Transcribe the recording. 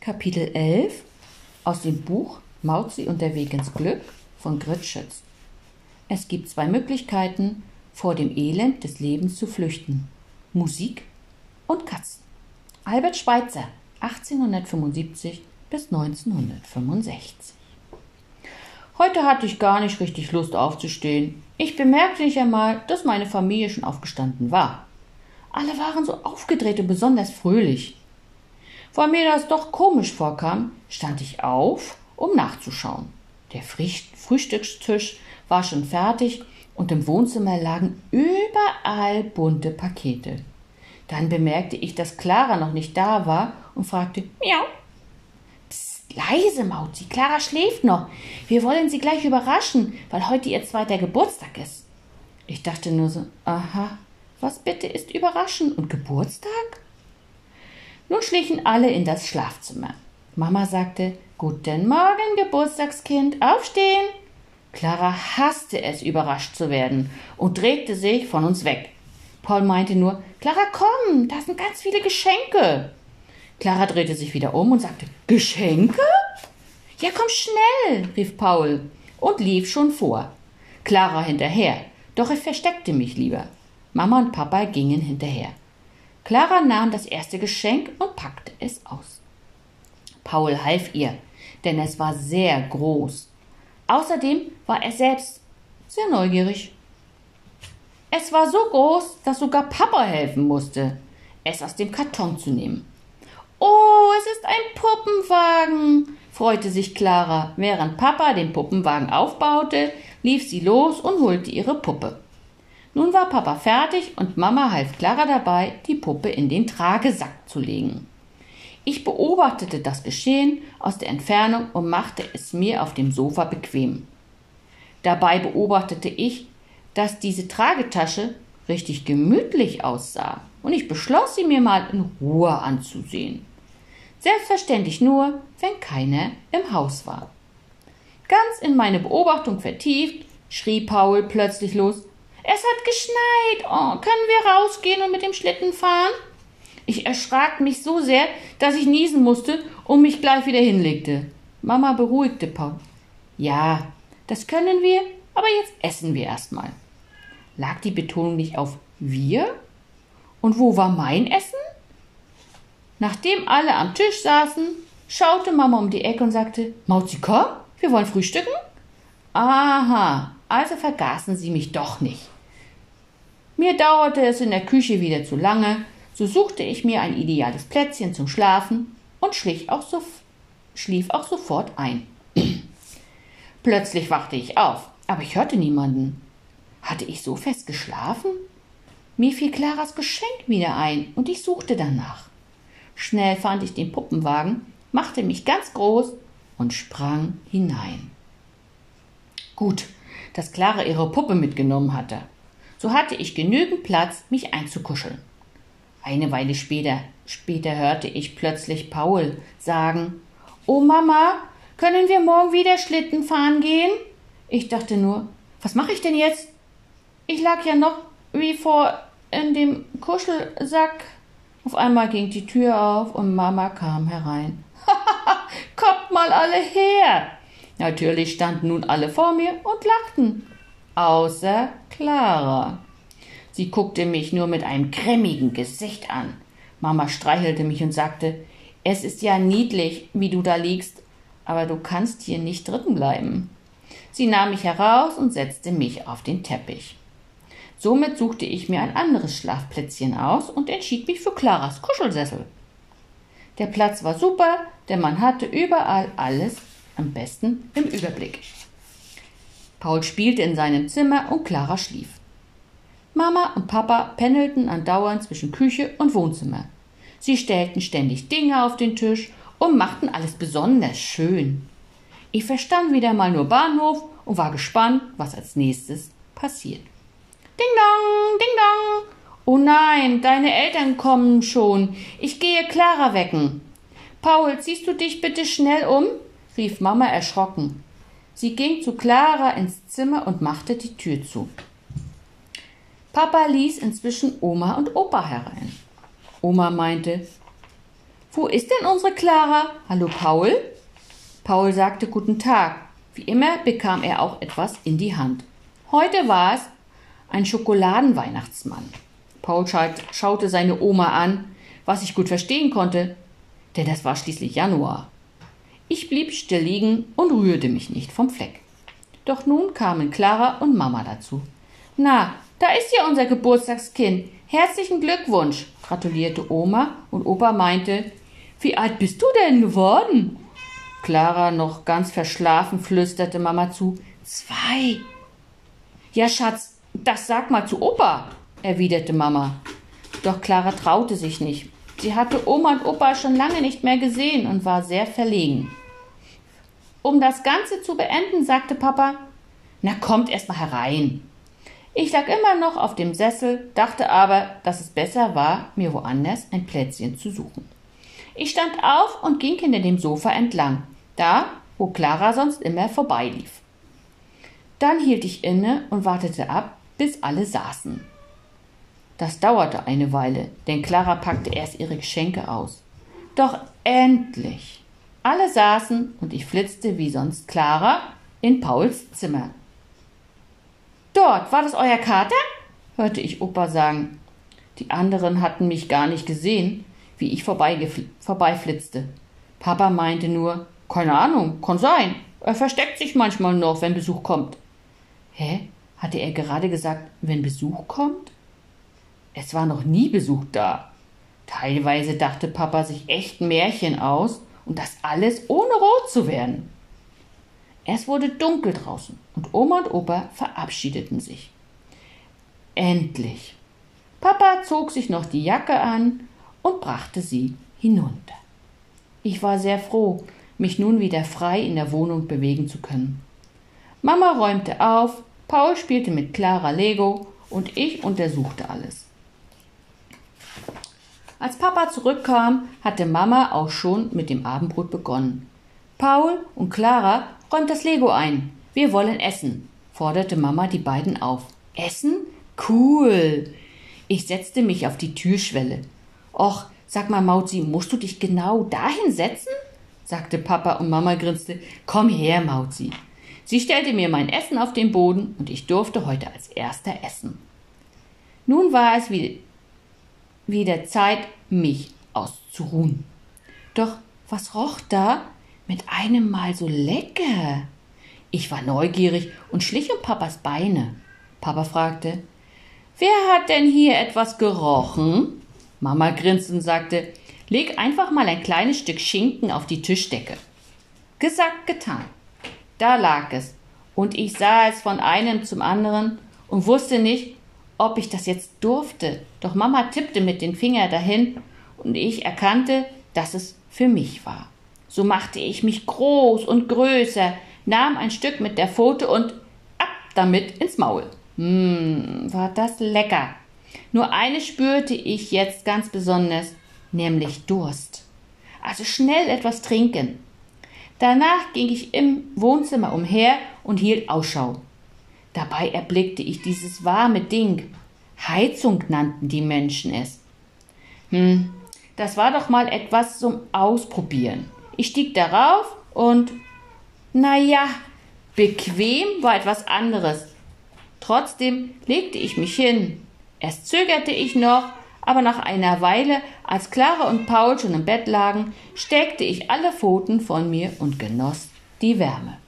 Kapitel 11 aus dem Buch Mauzi und der Weg ins Glück von Grit Schütz. Es gibt zwei Möglichkeiten, vor dem Elend des Lebens zu flüchten. Musik und Katzen. Albert Schweitzer, 1875 bis 1965. Heute hatte ich gar nicht richtig Lust aufzustehen. Ich bemerkte nicht einmal, dass meine Familie schon aufgestanden war. Alle waren so aufgedreht und besonders fröhlich. Weil mir das doch komisch vorkam, stand ich auf, um nachzuschauen. Der Frühstückstisch war schon fertig und im Wohnzimmer lagen überall bunte Pakete. Dann bemerkte ich, dass Clara noch nicht da war und fragte, Miau. Psst, leise, Mauzi, Clara schläft noch. Wir wollen sie gleich überraschen, weil heute ihr zweiter Geburtstag ist. Ich dachte nur so, aha, was bitte ist überraschen und Geburtstag? Nun schlichen alle in das Schlafzimmer. Mama sagte, Guten Morgen, Geburtstagskind, aufstehen. Clara hasste es, überrascht zu werden und drehte sich von uns weg. Paul meinte nur, Clara, komm, da sind ganz viele Geschenke. Clara drehte sich wieder um und sagte, Geschenke? Ja, komm schnell, rief Paul und lief schon vor. Clara hinterher, doch ich versteckte mich lieber. Mama und Papa gingen hinterher. Clara nahm das erste Geschenk und packte es aus. Paul half ihr, denn es war sehr groß. Außerdem war er selbst sehr neugierig. Es war so groß, dass sogar Papa helfen musste, es aus dem Karton zu nehmen. Oh, es ist ein Puppenwagen, freute sich Clara. Während Papa den Puppenwagen aufbaute, lief sie los und holte ihre Puppe. Nun war Papa fertig und Mama half Clara dabei, die Puppe in den Tragesack zu legen. Ich beobachtete das Geschehen aus der Entfernung und machte es mir auf dem Sofa bequem. Dabei beobachtete ich, dass diese Tragetasche richtig gemütlich aussah und ich beschloss, sie mir mal in Ruhe anzusehen. Selbstverständlich nur, wenn keiner im Haus war. Ganz in meine Beobachtung vertieft, schrie Paul plötzlich los es hat geschneit. Oh, können wir rausgehen und mit dem Schlitten fahren? Ich erschrak mich so sehr, dass ich niesen musste und mich gleich wieder hinlegte. Mama beruhigte Paul. Ja, das können wir, aber jetzt essen wir erstmal. Lag die Betonung nicht auf wir? Und wo war mein Essen? Nachdem alle am Tisch saßen, schaute Mama um die Ecke und sagte, Mauzi, komm, wir wollen frühstücken? Aha, also vergaßen sie mich doch nicht. Mir dauerte es in der Küche wieder zu lange, so suchte ich mir ein ideales Plätzchen zum Schlafen und auch so, schlief auch sofort ein. Plötzlich wachte ich auf, aber ich hörte niemanden. Hatte ich so fest geschlafen? Mir fiel Claras Geschenk wieder ein und ich suchte danach. Schnell fand ich den Puppenwagen, machte mich ganz groß und sprang hinein. Gut, dass Clara ihre Puppe mitgenommen hatte. So hatte ich genügend Platz, mich einzukuscheln. Eine Weile später, später hörte ich plötzlich Paul sagen, Oh Mama, können wir morgen wieder Schlitten fahren gehen? Ich dachte nur, was mache ich denn jetzt? Ich lag ja noch wie vor in dem Kuschelsack. Auf einmal ging die Tür auf und Mama kam herein. Kommt mal alle her! Natürlich standen nun alle vor mir und lachten. Außer Clara. Sie guckte mich nur mit einem grimmigen Gesicht an. Mama streichelte mich und sagte, es ist ja niedlich, wie du da liegst, aber du kannst hier nicht drin bleiben. Sie nahm mich heraus und setzte mich auf den Teppich. Somit suchte ich mir ein anderes Schlafplätzchen aus und entschied mich für Claras Kuschelsessel. Der Platz war super, denn man hatte überall alles am besten im Überblick. Paul spielte in seinem Zimmer und Clara schlief. Mama und Papa pendelten andauernd zwischen Küche und Wohnzimmer. Sie stellten ständig Dinge auf den Tisch und machten alles besonders schön. Ich verstand wieder mal nur Bahnhof und war gespannt, was als nächstes passiert. Ding dong, ding dong. Oh nein, deine Eltern kommen schon. Ich gehe Clara wecken. Paul, ziehst du dich bitte schnell um? Rief Mama erschrocken. Sie ging zu Clara ins Zimmer und machte die Tür zu. Papa ließ inzwischen Oma und Opa herein. Oma meinte, Wo ist denn unsere Clara? Hallo, Paul? Paul sagte Guten Tag. Wie immer bekam er auch etwas in die Hand. Heute war es ein Schokoladenweihnachtsmann. Paul schaute seine Oma an, was ich gut verstehen konnte, denn das war schließlich Januar. Ich blieb still liegen und rührte mich nicht vom Fleck. Doch nun kamen Clara und Mama dazu. Na, da ist ja unser Geburtstagskind. Herzlichen Glückwunsch, gratulierte Oma und Opa meinte, wie alt bist du denn geworden? Clara, noch ganz verschlafen, flüsterte Mama zu, zwei. Ja, Schatz, das sag mal zu Opa, erwiderte Mama. Doch Clara traute sich nicht. Sie hatte Oma und Opa schon lange nicht mehr gesehen und war sehr verlegen. Um das Ganze zu beenden, sagte Papa, na kommt erst mal herein. Ich lag immer noch auf dem Sessel, dachte aber, dass es besser war, mir woanders ein Plätzchen zu suchen. Ich stand auf und ging hinter dem Sofa entlang, da, wo Clara sonst immer vorbeilief. Dann hielt ich inne und wartete ab, bis alle saßen. Das dauerte eine Weile, denn Clara packte erst ihre Geschenke aus. Doch endlich. Alle saßen und ich flitzte wie sonst Clara in Pauls Zimmer. Dort, war das euer Kater? hörte ich Opa sagen. Die anderen hatten mich gar nicht gesehen, wie ich vorbeiflitzte. Papa meinte nur, keine Ahnung, kann sein. Er versteckt sich manchmal noch, wenn Besuch kommt. Hä? Hatte er gerade gesagt, wenn Besuch kommt? Es war noch nie Besuch da. Teilweise dachte Papa sich echt Märchen aus und das alles ohne rot zu werden. Es wurde dunkel draußen und Oma und Opa verabschiedeten sich. Endlich. Papa zog sich noch die Jacke an und brachte sie hinunter. Ich war sehr froh, mich nun wieder frei in der Wohnung bewegen zu können. Mama räumte auf, Paul spielte mit Clara Lego und ich untersuchte alles. Als Papa zurückkam, hatte Mama auch schon mit dem Abendbrot begonnen. Paul und Clara räumt das Lego ein. Wir wollen essen, forderte Mama die beiden auf. Essen? Cool. Ich setzte mich auf die Türschwelle. Och, sag mal, Mauzi, musst du dich genau dahin setzen? sagte Papa und Mama grinste. Komm her, Mauzi. Sie stellte mir mein Essen auf den Boden und ich durfte heute als erster essen. Nun war es wie wieder Zeit, mich auszuruhen. Doch was roch da mit einem Mal so lecker? Ich war neugierig und schlich um Papas Beine. Papa fragte, Wer hat denn hier etwas gerochen? Mama grinste und sagte, leg einfach mal ein kleines Stück Schinken auf die Tischdecke. Gesagt, getan. Da lag es, und ich sah es von einem zum anderen und wusste nicht, ob ich das jetzt durfte. Doch Mama tippte mit den Fingern dahin und ich erkannte, dass es für mich war. So machte ich mich groß und größer, nahm ein Stück mit der Pfote und ab damit ins Maul. Hm, war das lecker. Nur eines spürte ich jetzt ganz besonders, nämlich Durst. Also schnell etwas trinken. Danach ging ich im Wohnzimmer umher und hielt Ausschau. Dabei erblickte ich dieses warme Ding. Heizung nannten die Menschen es. Hm, das war doch mal etwas zum Ausprobieren. Ich stieg darauf und, na ja, bequem war etwas anderes. Trotzdem legte ich mich hin. Erst zögerte ich noch, aber nach einer Weile, als Clara und Paul schon im Bett lagen, steckte ich alle Pfoten von mir und genoss die Wärme.